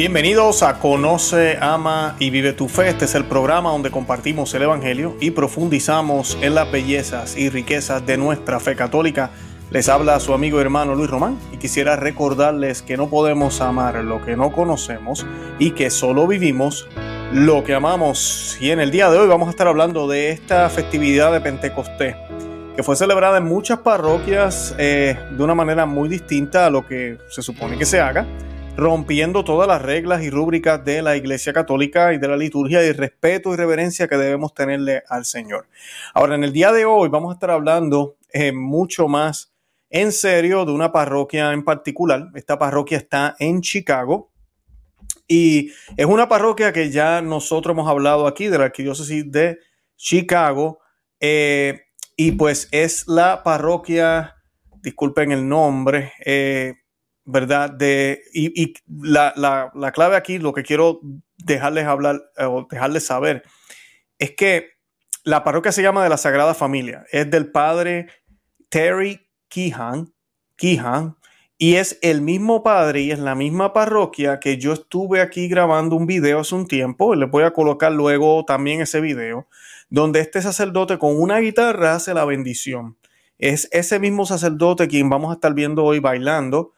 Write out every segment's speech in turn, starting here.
Bienvenidos a Conoce, Ama y Vive tu Fe. Este es el programa donde compartimos el Evangelio y profundizamos en las bellezas y riquezas de nuestra fe católica. Les habla su amigo y hermano Luis Román y quisiera recordarles que no podemos amar lo que no conocemos y que solo vivimos lo que amamos. Y en el día de hoy vamos a estar hablando de esta festividad de Pentecostés que fue celebrada en muchas parroquias eh, de una manera muy distinta a lo que se supone que se haga rompiendo todas las reglas y rúbricas de la Iglesia Católica y de la liturgia y respeto y reverencia que debemos tenerle al Señor. Ahora, en el día de hoy vamos a estar hablando eh, mucho más en serio de una parroquia en particular. Esta parroquia está en Chicago y es una parroquia que ya nosotros hemos hablado aquí de la arquidiócesis de Chicago eh, y pues es la parroquia, disculpen el nombre, eh, ¿verdad? De, y, la, clave aquí, lo que quiero dejarles hablar eh, o dejarles saber, es que la parroquia se llama de la Sagrada Familia, es del padre Terry Keehan, Keehan y es el mismo padre y es la misma parroquia que yo estuve aquí grabando un video hace un tiempo, les voy a colocar luego también ese video, donde este sacerdote con una guitarra hace la bendición. Es ese mismo sacerdote quien vamos a estar viendo hoy bailando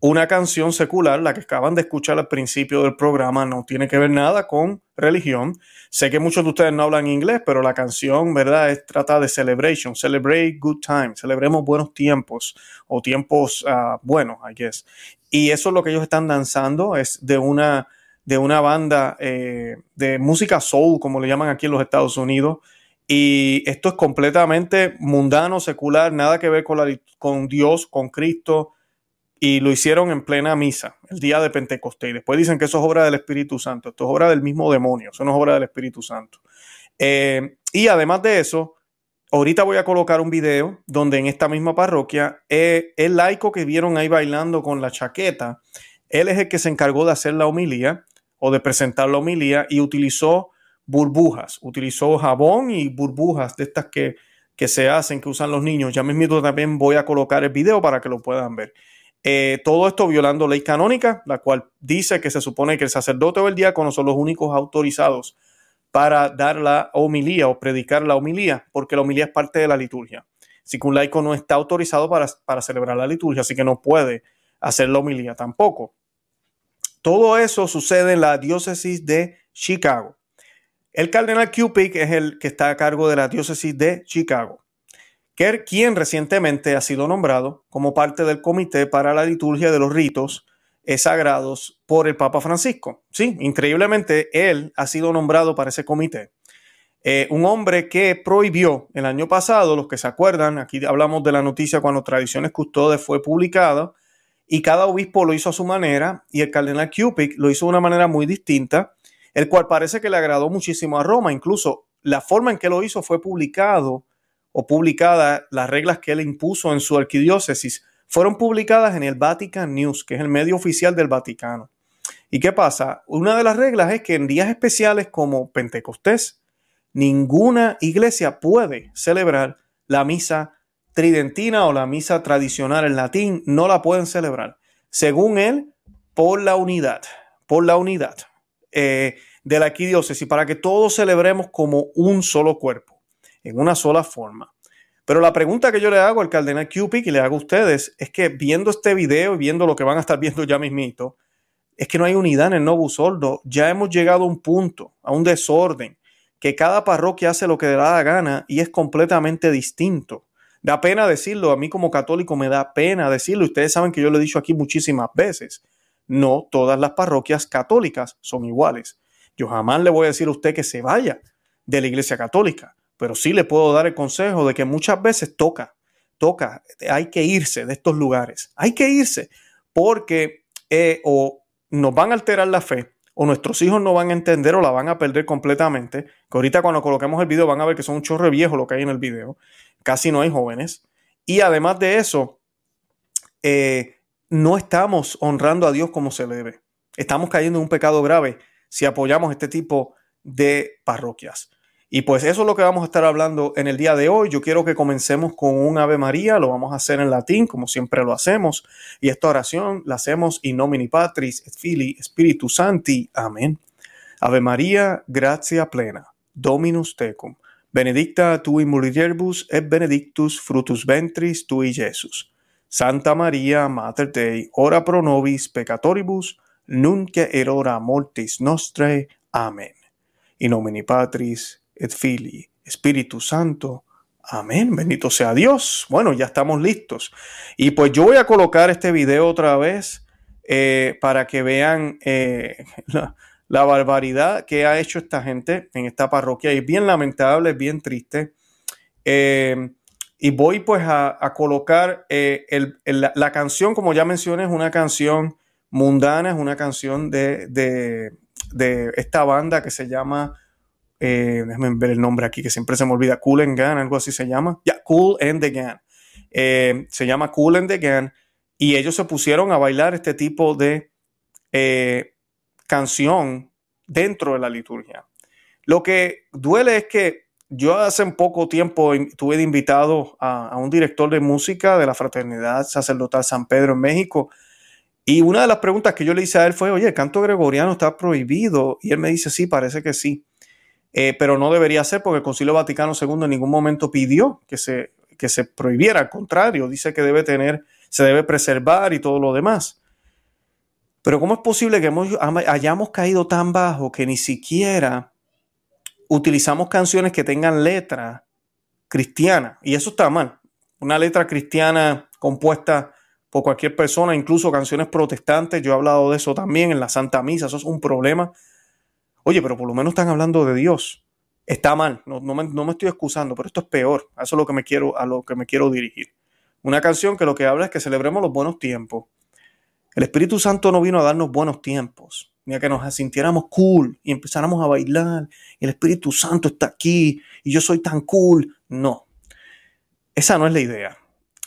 una canción secular, la que acaban de escuchar al principio del programa, no tiene que ver nada con religión. Sé que muchos de ustedes no hablan inglés, pero la canción, ¿verdad? Es, trata de celebration, celebrate good times, celebremos buenos tiempos o tiempos uh, buenos, I guess. Y eso es lo que ellos están danzando, es de una, de una banda eh, de música soul, como le llaman aquí en los Estados Unidos. Y esto es completamente mundano, secular, nada que ver con, la, con Dios, con Cristo, y lo hicieron en plena misa, el día de Pentecostés. Y después dicen que eso es obra del Espíritu Santo, esto es obra del mismo demonio, eso no es obra del Espíritu Santo. Eh, y además de eso, ahorita voy a colocar un video donde en esta misma parroquia, eh, el laico que vieron ahí bailando con la chaqueta, él es el que se encargó de hacer la homilía o de presentar la homilía y utilizó burbujas, utilizó jabón y burbujas de estas que, que se hacen, que usan los niños. Ya mismo también voy a colocar el video para que lo puedan ver. Eh, todo esto violando ley canónica, la cual dice que se supone que el sacerdote o el diácono son los únicos autorizados para dar la homilía o predicar la homilía, porque la homilía es parte de la liturgia. Así que un laico no está autorizado para, para celebrar la liturgia, así que no puede hacer la homilía tampoco. Todo eso sucede en la diócesis de Chicago. El cardenal Cupid es el que está a cargo de la diócesis de Chicago quien recientemente ha sido nombrado como parte del Comité para la Liturgia de los Ritos Sagrados por el Papa Francisco. Sí, increíblemente, él ha sido nombrado para ese comité. Eh, un hombre que prohibió el año pasado, los que se acuerdan, aquí hablamos de la noticia cuando Tradiciones Custodes fue publicada, y cada obispo lo hizo a su manera, y el cardenal Cupid lo hizo de una manera muy distinta, el cual parece que le agradó muchísimo a Roma, incluso la forma en que lo hizo fue publicado o publicadas las reglas que él impuso en su arquidiócesis fueron publicadas en el Vatican News, que es el medio oficial del Vaticano. ¿Y qué pasa? Una de las reglas es que en días especiales como Pentecostés, ninguna iglesia puede celebrar la misa tridentina o la misa tradicional en latín, no la pueden celebrar. Según él, por la unidad, por la unidad eh, de la arquidiócesis, para que todos celebremos como un solo cuerpo en una sola forma. Pero la pregunta que yo le hago al cardenal Cupid y le hago a ustedes es que viendo este video y viendo lo que van a estar viendo ya mismito, es que no hay unidad en el Novus Sordo. Ya hemos llegado a un punto, a un desorden, que cada parroquia hace lo que le da la gana y es completamente distinto. Da pena decirlo, a mí como católico me da pena decirlo. Ustedes saben que yo lo he dicho aquí muchísimas veces. No todas las parroquias católicas son iguales. Yo jamás le voy a decir a usted que se vaya de la iglesia católica pero sí le puedo dar el consejo de que muchas veces toca, toca, hay que irse de estos lugares, hay que irse porque eh, o nos van a alterar la fe o nuestros hijos no van a entender o la van a perder completamente, que ahorita cuando coloquemos el video van a ver que son un chorro viejo lo que hay en el video, casi no hay jóvenes, y además de eso, eh, no estamos honrando a Dios como se debe, estamos cayendo en un pecado grave si apoyamos este tipo de parroquias. Y pues eso es lo que vamos a estar hablando en el día de hoy. Yo quiero que comencemos con un Ave María, lo vamos a hacer en latín, como siempre lo hacemos. Y esta oración la hacemos in nomine Patris et Filii Spiritus Santi. Amén. Ave María, gratia plena, Dominus tecum, benedicta tu in mulieribus et benedictus fructus ventris tui, Jesus. Santa María, Mater Dei, ora pro nobis peccatoribus, nunc et hora mortis nostrae. Amén. In nomine Patris et Filii, Espíritu Santo. Amén, bendito sea Dios. Bueno, ya estamos listos. Y pues yo voy a colocar este video otra vez eh, para que vean eh, la, barbaridad que ha hecho esta gente en esta parroquia. Es bien lamentable, es bien triste. Eh, y voy pues a, colocar la, canción, como ya mencioné, es una canción mundana, es una canción de, de, de esta banda que se llama eh, déjame ver el nombre aquí que siempre se me olvida, Cool and Gun, algo así se llama. Ya, Cool and the Gun. Eh, se llama Cool and the Gun. Y ellos se pusieron a bailar este tipo de eh, canción dentro de la liturgia. Lo que duele es que yo hace poco tiempo tuve de invitado a, a, un director de música de la Fraternidad Sacerdotal San Pedro en México. Y una de las preguntas que yo le hice a él fue, oye, ¿el canto gregoriano está prohibido? Y él me dice, sí, parece que sí. Eh, pero no debería ser porque el Concilio Vaticano II en ningún momento pidió que se, que se prohibiera, al contrario, dice que debe tener, se debe preservar y todo lo demás. Pero ¿cómo es posible que hayamos caído tan bajo que ni siquiera utilizamos canciones que tengan letra cristiana? Y eso está mal. Una letra cristiana compuesta por cualquier persona, incluso canciones protestantes, yo he hablado de eso también en la Santa Misa, eso es un problema Oye, pero por lo menos están hablando de Dios. Está mal, no, me, estoy excusando, pero esto es peor. A eso es lo que me quiero, a lo que me quiero dirigir. Una canción que lo que habla es que celebremos los buenos tiempos. El Espíritu Santo no vino a darnos buenos tiempos, ni a que nos sintiéramos cool y empezáramos a bailar. El Espíritu Santo está aquí y yo soy tan cool. No, esa no es la idea.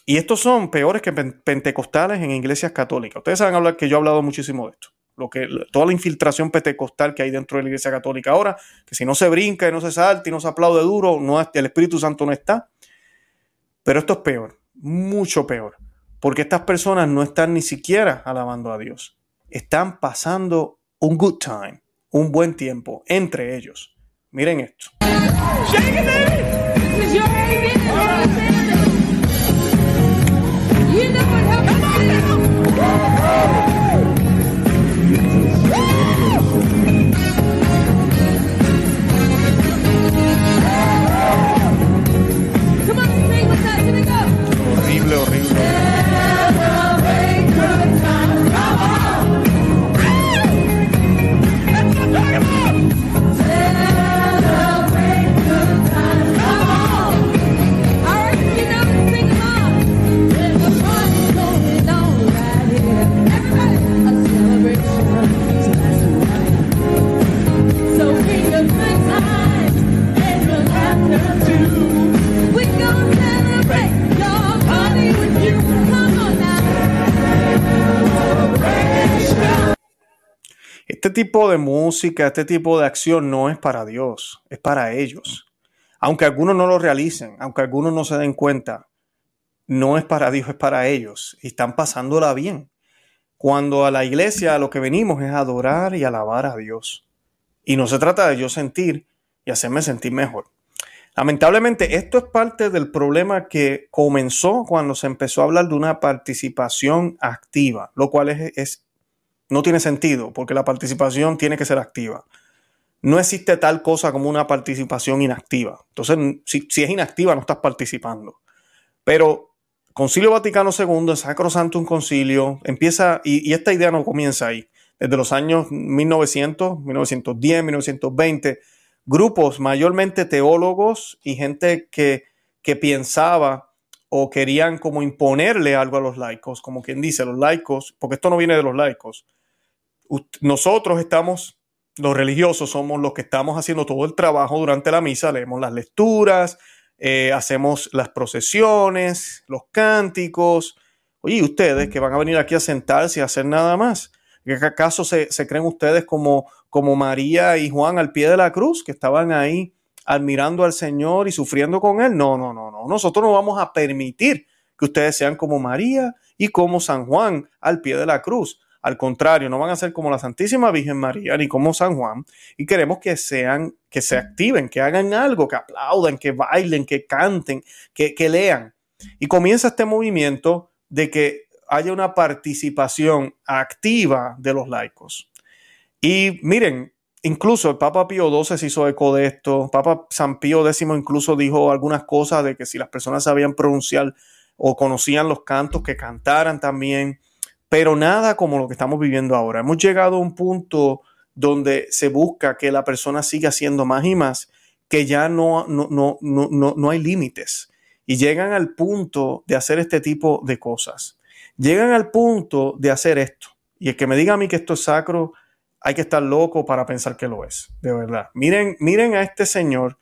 Y estos son peores que pentecostales en iglesias católicas. Ustedes saben hablar que yo he hablado muchísimo de esto lo que, toda la infiltración pentecostal que hay dentro de la Iglesia Católica ahora, que si no se brinca y no se salta y no se aplaude duro, no, el Espíritu Santo no está. Pero esto es peor, mucho peor, porque estas personas no están ni siquiera alabando a Dios, están pasando un good time, un buen tiempo entre ellos. Miren esto. Música, este tipo de acción no es para Dios, es para ellos. Aunque algunos no lo realicen, aunque algunos no se den cuenta, no es para Dios, es para ellos. Y están pasándola bien. Cuando a la iglesia lo que venimos es adorar y alabar a Dios. Y no se trata de yo sentir y hacerme sentir mejor. Lamentablemente, esto es parte del problema que comenzó cuando se empezó a hablar de una participación activa, lo cual es, es no tiene sentido porque la participación tiene que ser activa. No existe tal cosa como una participación inactiva. Entonces, si, es inactiva, no estás participando. Pero Concilio Vaticano II, Sacro Santo un concilio, empieza, y, y, esta idea no comienza ahí. Desde los años 1900, 1910, 1920, grupos, mayormente teólogos y gente que, que pensaba o querían como imponerle algo a los laicos, como quien dice, los laicos, porque esto no viene de los laicos, nosotros estamos, los religiosos somos los que estamos haciendo todo el trabajo durante la misa, leemos las lecturas, eh, hacemos las procesiones, los cánticos. Oye, ustedes que van a venir aquí a sentarse y a hacer nada más? ¿Qué acaso se, creen ustedes como, como María y Juan al pie de la cruz, que estaban ahí admirando al Señor y sufriendo con Él. No, no, no, no. Nosotros no vamos a permitir que ustedes sean como María y como San Juan al pie de la cruz. Al contrario, no van a ser como la Santísima Virgen María ni como San Juan. Y queremos que sean, que se activen, que hagan algo, que aplaudan, que bailen, que canten, que, que lean. Y comienza este movimiento de que haya una participación activa de los laicos. Y miren, incluso el Papa Pío XII se hizo eco de esto. Papa San Pío X incluso dijo algunas cosas de que si las personas sabían pronunciar o conocían los cantos, que cantaran también. Pero nada como lo que estamos viviendo ahora. Hemos llegado a un punto donde se busca que la persona siga haciendo más y más, que ya no, no, no, no, no hay límites. Y llegan al punto de hacer este tipo de cosas. Llegan al punto de hacer esto. Y el que me diga a mí que esto es sacro, hay que estar loco para pensar que lo es, de verdad. Miren, miren a este señor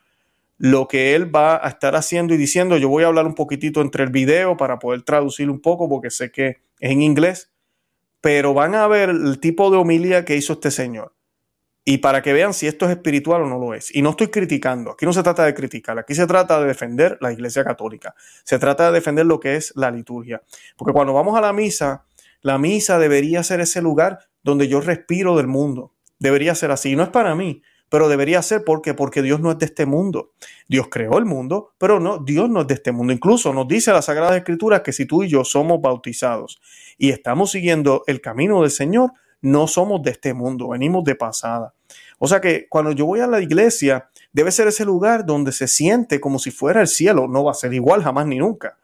lo que él va a estar haciendo y diciendo. Yo voy a hablar un poquitito entre el video para poder traducir un poco porque sé que es en inglés, pero van a ver el tipo de homilía que hizo este señor. Y para que vean si esto es espiritual o no lo es. Y no estoy criticando, aquí no se trata de criticar, aquí se trata de defender la Iglesia Católica. Se trata de defender lo que es la liturgia. Porque cuando vamos a la misa, la misa debería ser ese lugar donde yo respiro del mundo. Debería ser así. No es para mí, pero debería ser porque porque Dios no es de este mundo. Dios creó el mundo, pero no Dios no es de este mundo. Incluso nos dice la Sagrada Escritura que si tú y yo somos bautizados y estamos siguiendo el camino del Señor, no somos de este mundo, venimos de pasada. O sea que cuando yo voy a la iglesia, debe ser ese lugar donde se siente como si fuera el cielo. No va a ser igual jamás ni nunca,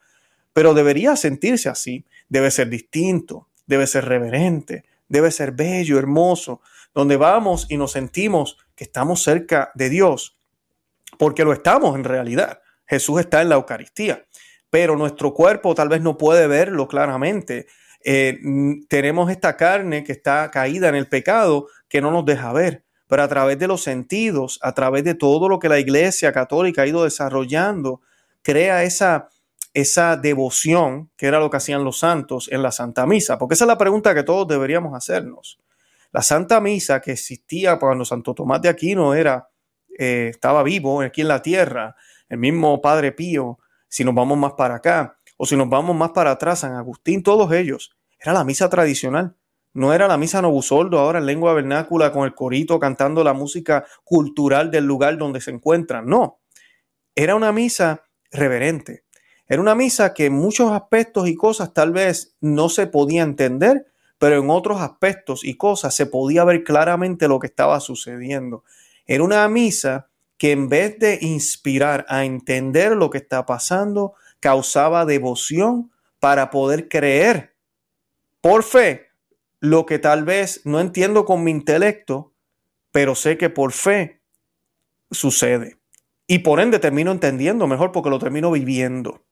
pero debería sentirse así. Debe ser distinto, debe ser reverente, debe ser bello, hermoso, donde vamos y nos sentimos que estamos cerca de Dios, porque lo estamos en realidad. Jesús está en la Eucaristía, pero nuestro cuerpo tal vez no puede verlo claramente. Eh, tenemos esta carne que está caída en el pecado que no nos deja ver, pero a través de los sentidos, a través de todo lo que la Iglesia Católica ha ido desarrollando, crea esa, esa devoción, que era lo que hacían los santos en la Santa Misa? Porque esa es la pregunta que todos deberíamos hacernos. La Santa Misa que existía cuando Santo Tomás de Aquino era, eh, estaba vivo aquí en la tierra, el mismo Padre Pío, si nos vamos más para acá, o si nos vamos más para atrás, San Agustín, todos ellos, era la misa tradicional. No era la misa Novusoldo ahora en lengua vernácula con el corito cantando la música cultural del lugar donde se encuentran. No, era una misa reverente, era una misa que en muchos aspectos y cosas tal vez no se podía entender, pero en otros aspectos y cosas se podía ver claramente lo que estaba sucediendo. Era una misa que en vez de inspirar a entender lo que está pasando, causaba devoción para poder creer por fe lo que tal vez no entiendo con mi intelecto, pero sé que por fe sucede. Y por ende termino entendiendo mejor porque lo termino viviendo.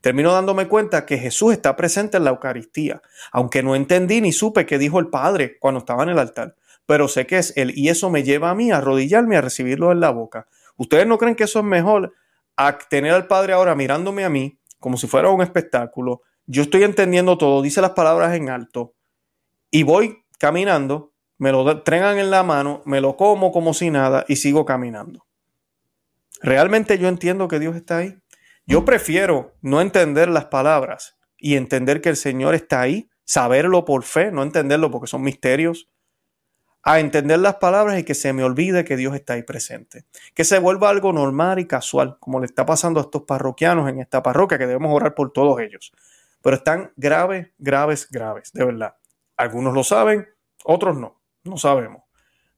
Termino dándome cuenta que Jesús está presente en la Eucaristía, aunque no entendí ni supe qué dijo el Padre cuando estaba en el altar, pero sé que es Él y eso me lleva a mí a arrodillarme a recibirlo en la boca. ¿Ustedes no creen que eso es mejor a tener al Padre ahora mirándome a mí como si fuera un espectáculo? Yo estoy entendiendo todo, dice las palabras en alto y voy caminando, me lo tregan en la mano, me lo como como si nada y sigo caminando. ¿Realmente yo entiendo que Dios está ahí? Yo prefiero no entender las palabras y entender que el Señor está ahí, saberlo por fe, no entenderlo porque son misterios, a entender las palabras y que se me olvide que Dios está ahí presente. Que se vuelva algo normal y casual, como le está pasando a estos parroquianos en esta parroquia, que debemos orar por todos ellos. Pero están graves, graves, graves, de verdad. Algunos lo saben, otros no, no sabemos.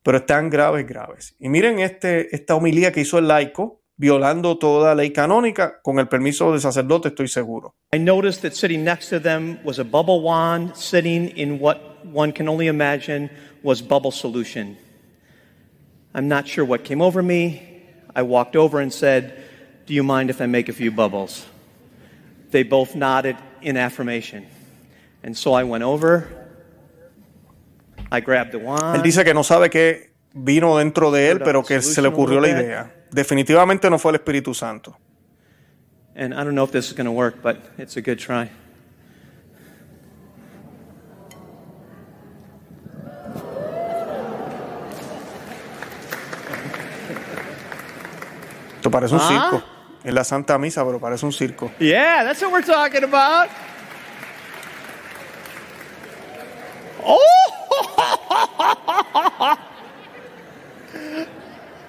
Pero están graves, graves. Y miren este, esta homilía que hizo el laico, violando toda ley canónica, con el permiso del sacerdote estoy seguro. I noticed that sitting next to them was a bubble wand sitting in what one can only imagine was bubble solution. I'm not sure what came over me. I walked over and said, Do you mind if I make a few bubbles? They both nodded in affirmation. And so I went over. I grabbed the wand. Él dice que no sabe qué vino dentro de él, pero que se le ocurrió la idea. Definitivamente no fue el Espíritu Santo. And I don't know if this is going to work, but it's a good try. Esto parece un ¿Ah? circo. Es la Santa Misa, pero parece un circo. Yeah, that's what we're talking about. Oh!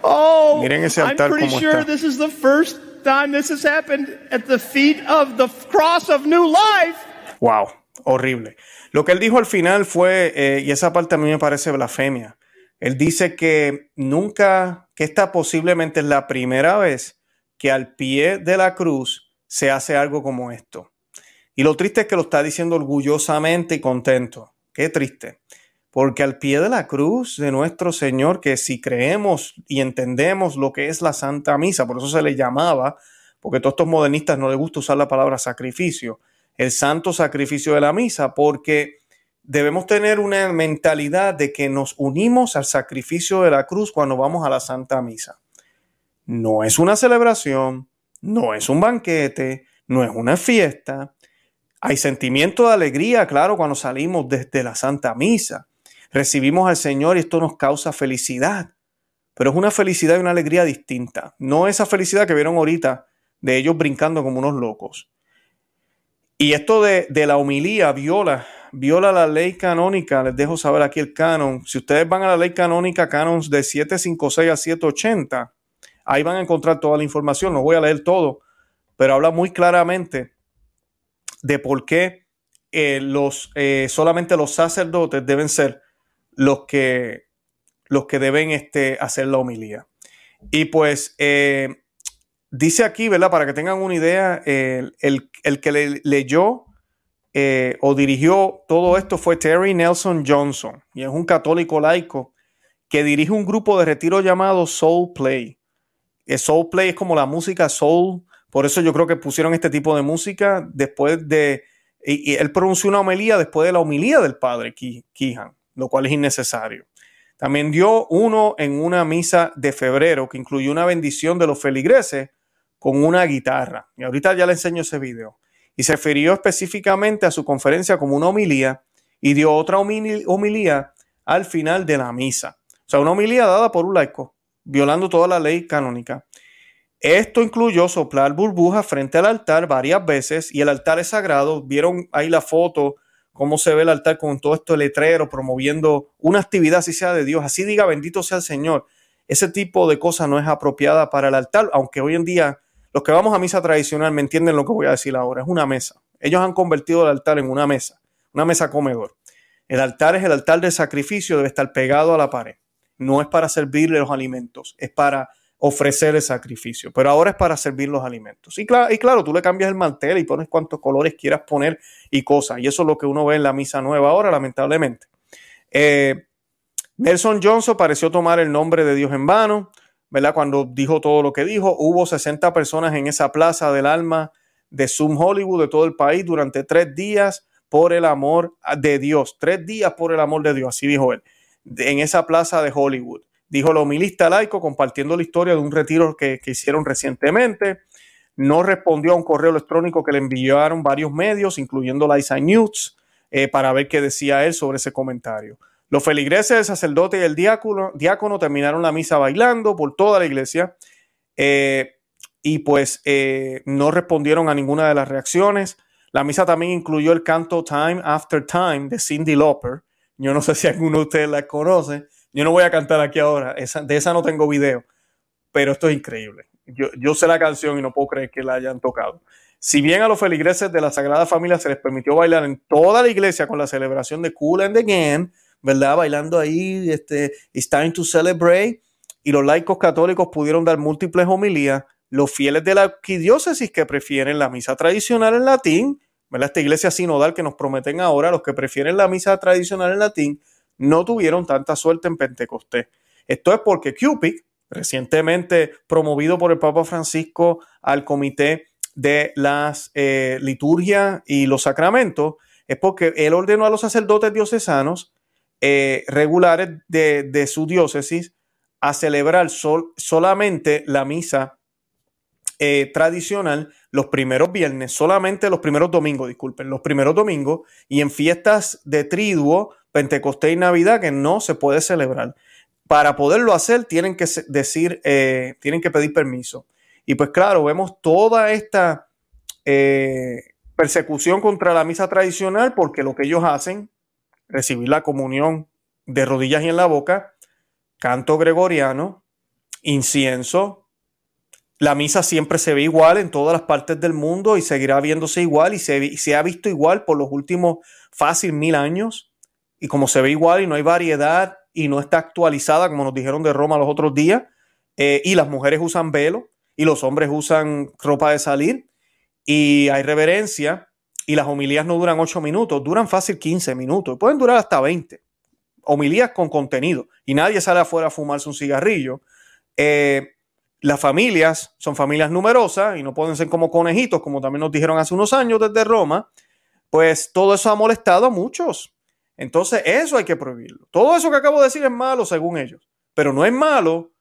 oh, Miren ese altar I'm pretty sure está. this is the first time this has happened at the feet of the cross of new life. Wow, horrible. Lo que él dijo al final fue, eh, y esa parte a mí me parece blasfemia. Él dice que nunca, que esta posiblemente es la primera vez que al pie de la cruz se hace algo como esto. Y lo triste es que lo está diciendo orgullosamente y contento. Qué triste. Porque al pie de la cruz de nuestro Señor, que si creemos y entendemos lo que es la Santa Misa, por eso se le llamaba, porque a todos estos modernistas no les gusta usar la palabra sacrificio, el santo sacrificio de la misa, porque debemos tener una mentalidad de que nos unimos al sacrificio de la cruz cuando vamos a la Santa Misa. No es una celebración, no es un banquete, no es una fiesta. Hay sentimiento de alegría, claro, cuando salimos desde la Santa Misa recibimos al Señor y esto nos causa felicidad. Pero es una felicidad y una alegría distinta. No esa felicidad que vieron ahorita de ellos brincando como unos locos. Y esto de, la humilía viola, viola la ley canónica. Les dejo saber aquí el canon. Si ustedes van a la ley canónica, canons de 756 a 780, ahí van a encontrar toda la información. No voy a leer todo, pero habla muy claramente de por qué eh, los, eh, solamente los sacerdotes deben ser los que, los que deben este, hacer la homilía. Y pues eh, dice aquí, ¿verdad? Para que tengan una idea, el, que le, leyó eh, o dirigió todo esto fue Terry Nelson Johnson, y es un católico laico que dirige un grupo de retiro llamado Soul Play. El Soul Play es como la música soul, por eso yo creo que pusieron este tipo de música después de, y, él pronunció una homilía después de la homilía del padre Kihan lo cual es innecesario. También dio uno en una misa de febrero que incluyó una bendición de los feligreses con una guitarra. Y ahorita ya le enseño ese video. Y se refirió específicamente a su conferencia como una homilía y dio otra homilía al final de la misa. O sea, una homilía dada por un laico, violando toda la ley canónica. Esto incluyó soplar burbujas frente al altar varias veces y el altar es sagrado. Vieron ahí la foto cómo se ve el altar con todo esto letrero, promoviendo una actividad así sea de Dios, así diga bendito sea el Señor. Ese tipo de cosas no es apropiada para el altar, aunque hoy en día los que vamos a misa tradicional me entienden lo que voy a decir ahora, es una mesa. Ellos han convertido el altar en una mesa, una mesa comedor. El altar es el altar de sacrificio, debe estar pegado a la pared. No es para servirle los alimentos, es para ofrecer el sacrificio, pero ahora es para servir los alimentos. Y claro, y claro, tú le cambias el mantel y pones cuantos colores quieras poner y cosas, y eso es lo que uno ve en la misa nueva ahora, lamentablemente. Eh, Nelson Johnson pareció tomar el nombre de Dios en vano, ¿verdad? Cuando dijo todo lo que dijo, hubo 60 personas en esa plaza del alma de Zoom Hollywood de todo el país durante tres días por el amor de Dios, tres días por el amor de Dios, así dijo él, en esa plaza de Hollywood dijo el homilista laico compartiendo la historia de un retiro que, hicieron recientemente. No respondió a un correo electrónico que le enviaron varios medios, incluyendo la Isa News, eh, para ver qué decía él sobre ese comentario. Los feligreses, el sacerdote y el diácono, diácono terminaron la misa bailando por toda la iglesia eh, y pues eh, no respondieron a ninguna de las reacciones. La misa también incluyó el canto Time After Time de Cindy Lauper. Yo no sé si alguno de ustedes la conoce. Yo no voy a cantar aquí ahora, de esa no tengo video, pero esto es increíble. Yo, sé la canción y no puedo creer que la hayan tocado. Si bien a los feligreses de la Sagrada Familia se les permitió bailar en toda la iglesia con la celebración de Cool and Again, ¿verdad? Bailando ahí, este, It's time to celebrate, y los laicos católicos pudieron dar múltiples homilías, los fieles de la arquidiócesis que prefieren la misa tradicional en latín, ¿verdad? Esta iglesia sinodal que nos prometen ahora, los que prefieren la misa tradicional en latín, no tuvieron tanta suerte en Pentecostés. Esto es porque Cupid, recientemente promovido por el Papa Francisco al Comité de las eh, Liturgias y los Sacramentos, es porque él ordenó a los sacerdotes diocesanos eh, regulares de, su diócesis a celebrar solamente la misa eh, tradicional los primeros viernes, solamente los primeros domingos, disculpen, los primeros domingos, y en fiestas de triduo Pentecostés y Navidad que no se puede celebrar. Para poderlo hacer tienen que decir, eh, tienen que pedir permiso. Y pues claro, vemos toda esta eh, persecución contra la misa tradicional porque lo que ellos hacen, recibir la comunión de rodillas y en la boca, canto gregoriano, incienso, la misa siempre se ve igual en todas las partes del mundo y seguirá viéndose igual y se, se ha visto igual por los últimos fácil mil años. Y como se ve igual y no hay variedad y no está actualizada, como nos dijeron de Roma los otros días, eh, y las mujeres usan velo y los hombres usan ropa de salir y hay reverencia y las homilías no duran 8 minutos, duran fácil 15 minutos, pueden durar hasta 20. Homilías con contenido y nadie sale afuera a fumarse un cigarrillo. Eh, las familias son familias numerosas y no pueden ser como conejitos, como también nos dijeron hace unos años desde Roma. Pues todo eso ha molestado a muchos. Entonces, eso hay que prohibirlo. Todo eso que acabo de decir es malo según ellos. Pero no es malo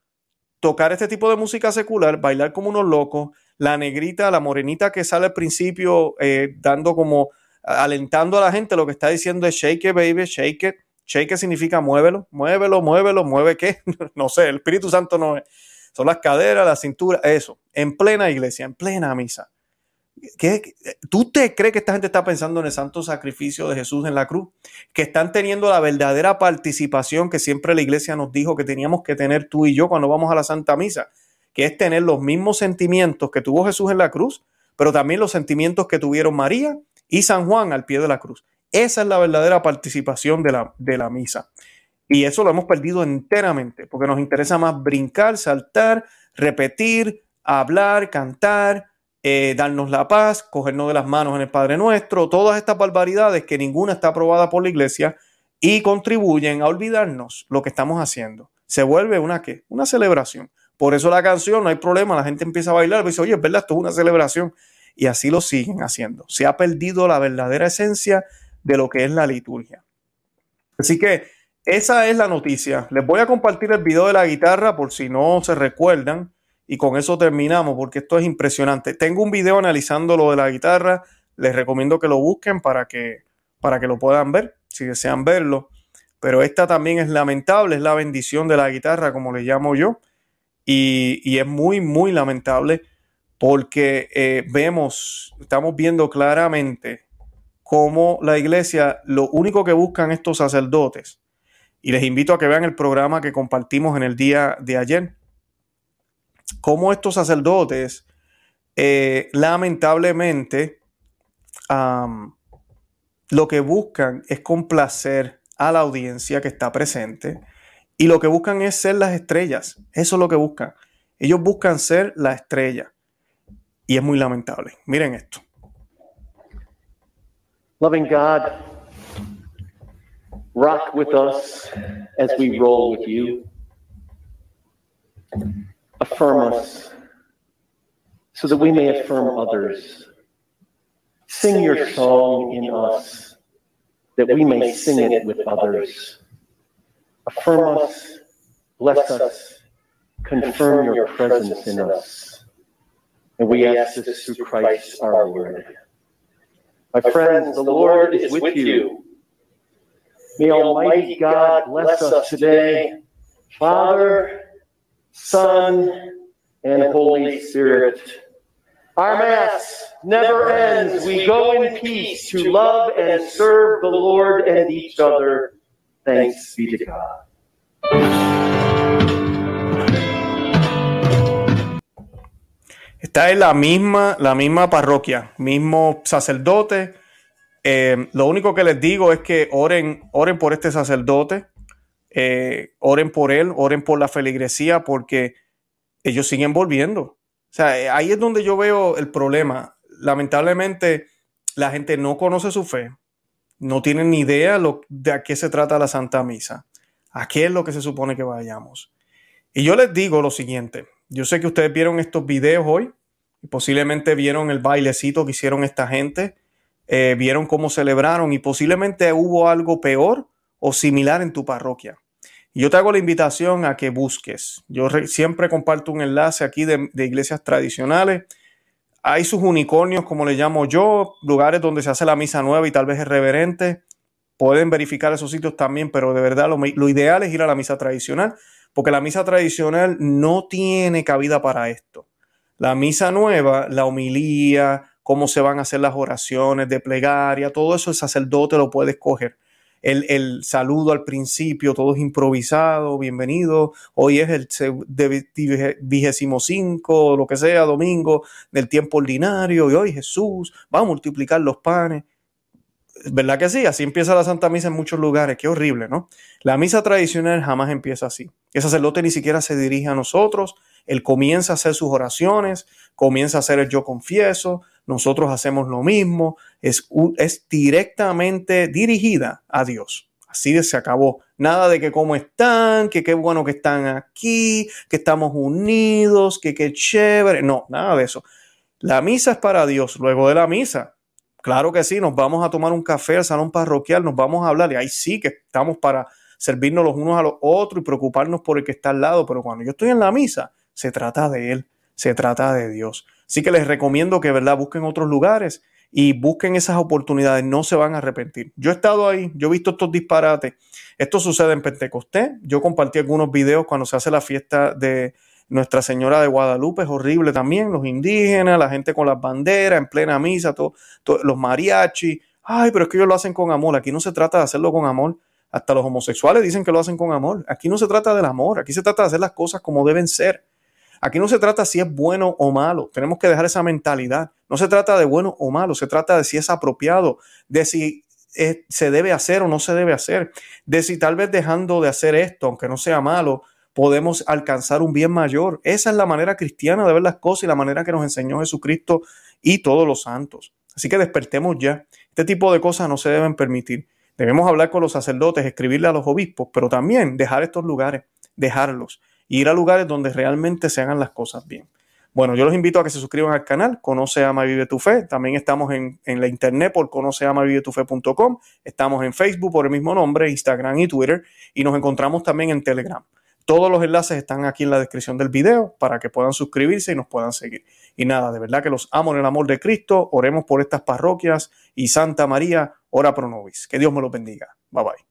tocar este tipo de música secular, bailar como unos locos, la negrita, la morenita que sale al principio eh, dando como alentando a la gente, lo que está diciendo es shake baby, shake it. Shake it significa muévelo, muévelo, muévelo, mueve qué. no sé, el Espíritu Santo no es. Son las caderas, la cintura, eso, en plena iglesia, en plena misa. ¿Qué, ¿Tú te crees que esta gente está pensando en el santo sacrificio de Jesús en la cruz? Que están teniendo la verdadera participación que siempre la iglesia nos dijo que teníamos que tener tú y yo cuando vamos a la Santa Misa, que es tener los mismos sentimientos que tuvo Jesús en la cruz, pero también los sentimientos que tuvieron María y San Juan al pie de la cruz. Esa es la verdadera participación de la, de la misa. Y eso lo hemos perdido enteramente, porque nos interesa más brincar, saltar, repetir, hablar, cantar, eh, darnos la paz, cogernos de las manos en el Padre Nuestro, todas estas barbaridades que ninguna está aprobada por la iglesia y contribuyen a olvidarnos lo que estamos haciendo. Se vuelve una qué? Una celebración. Por eso la canción, no hay problema, la gente empieza a bailar, dice, oye, es verdad, esto es una celebración. Y así lo siguen haciendo. Se ha perdido la verdadera esencia de lo que es la liturgia. Así que esa es la noticia. Les voy a compartir el video de la guitarra por si no se recuerdan. Y con eso terminamos porque esto es impresionante. Tengo un video analizando lo de la guitarra. Les recomiendo que lo busquen para que, para que lo puedan ver, si desean verlo. Pero esta también es lamentable, es la bendición de la guitarra, como le llamo yo. Y, es muy, muy lamentable porque eh, vemos, estamos viendo claramente cómo la iglesia, lo único que buscan estos sacerdotes y les invito a que vean el programa que compartimos en el día de ayer. Cómo estos sacerdotes, eh, lamentablemente, lo que buscan es complacer a la audiencia que está presente y lo que buscan es ser las estrellas. Eso es lo que buscan. Ellos buscan ser la estrella. Y es muy lamentable. Miren esto. Loving God, rock with us as we roll with you. Affirm us so that we may affirm others. Sing your song in us that we may sing it with others. Affirm us, bless us, confirm your presence in us. And we ask this through Christ our Lord. My friends, the Lord is with you. May Almighty God bless us today, Father, Son, and Holy Spirit. Our Mass never ends. We go in peace to love and serve the Lord and each other. Thanks be to God. Está en la misma, la misma parroquia, mismo sacerdote, Eh, lo único que les digo es que oren, oren por este sacerdote, eh, oren por él, oren por la feligresía, porque ellos siguen volviendo. O sea, eh, ahí es donde yo veo el problema. Lamentablemente, la gente no conoce su fe, no tienen ni idea lo, de a qué se trata la Santa Misa, a qué es lo que se supone que vayamos. Y yo les digo lo siguiente, yo sé que ustedes vieron estos videos hoy y posiblemente vieron el bailecito que hicieron esta gente eh, vieron cómo celebraron y posiblemente hubo algo peor o similar en tu parroquia. Yo te hago la invitación a que busques. Yo siempre comparto un enlace aquí de, iglesias tradicionales. Hay sus unicornios, como le llamo yo, lugares donde se hace la misa nueva y tal vez es reverente. Pueden verificar esos sitios también, pero de verdad lo, lo ideal es ir a la misa tradicional, porque la misa tradicional no tiene cabida para esto. La misa nueva, la homilía, cómo se van a hacer las oraciones de plegaria, todo eso el sacerdote lo puede escoger. El, saludo al principio, todo es improvisado, bienvenido. Hoy es el vigésimo cinco, lo que sea, domingo del tiempo ordinario, y hoy Jesús va a multiplicar los panes. ¿Verdad que sí? Así empieza la Santa Misa en muchos lugares. Qué horrible, ¿no? La misa tradicional jamás empieza así. El sacerdote ni siquiera se dirige a nosotros. Él comienza a hacer sus oraciones, comienza a hacer el yo confieso. Nosotros hacemos lo mismo. Es, directamente dirigida a Dios. Así se acabó. Nada de que cómo están, que qué bueno que están aquí, que estamos unidos, que qué chévere. No, nada de eso. La misa es para Dios. Luego de la misa, Claro que sí, nos vamos a tomar un café al salón parroquial, nos vamos a hablar y ahí sí que estamos para servirnos los unos a los otros y preocuparnos por el que está al lado, pero cuando yo estoy en la misa, se trata de Él, se trata de Dios. Así que les recomiendo que, ¿verdad?, busquen otros lugares y busquen esas oportunidades, no se van a arrepentir. Yo he estado ahí, yo he visto estos disparates. Esto sucede en Pentecostés. Yo compartí algunos videos cuando se hace la fiesta de nuestra Señora de Guadalupe es horrible también, los indígenas, la gente con las banderas en plena misa, los mariachis. Ay, pero es que ellos lo hacen con amor. Aquí no se trata de hacerlo con amor. Hasta los homosexuales dicen que lo hacen con amor. Aquí no se trata del amor, aquí se trata de hacer las cosas como deben ser. Aquí no se trata si es bueno o malo. Tenemos que dejar esa mentalidad. No se trata de bueno o malo, se trata de si es apropiado, de si eh, se debe hacer o no se debe hacer, de si tal vez dejando de hacer esto, aunque no sea malo, podemos alcanzar un bien mayor. Esa es la manera cristiana de ver las cosas y la manera que nos enseñó Jesucristo y todos los santos. Así que despertemos ya. Este tipo de cosas no se deben permitir. Debemos hablar con los sacerdotes, escribirle a los obispos, pero también dejar estos lugares, dejarlos, ir a lugares donde realmente se hagan las cosas bien. Bueno, yo los invito a que se suscriban al canal, Conoce, Ama, Vive tu Fe. También estamos en, en la internet por conoceamavivetufe.com. Estamos en Facebook por el mismo nombre, Instagram y Twitter. Y nos encontramos también en Telegram. Todos los enlaces están aquí en la descripción del video para que puedan suscribirse y nos puedan seguir. Y nada, de verdad que los amo en el amor de Cristo. Oremos por estas parroquias y Santa María, ora pro nobis. Que Dios me los bendiga. Bye bye.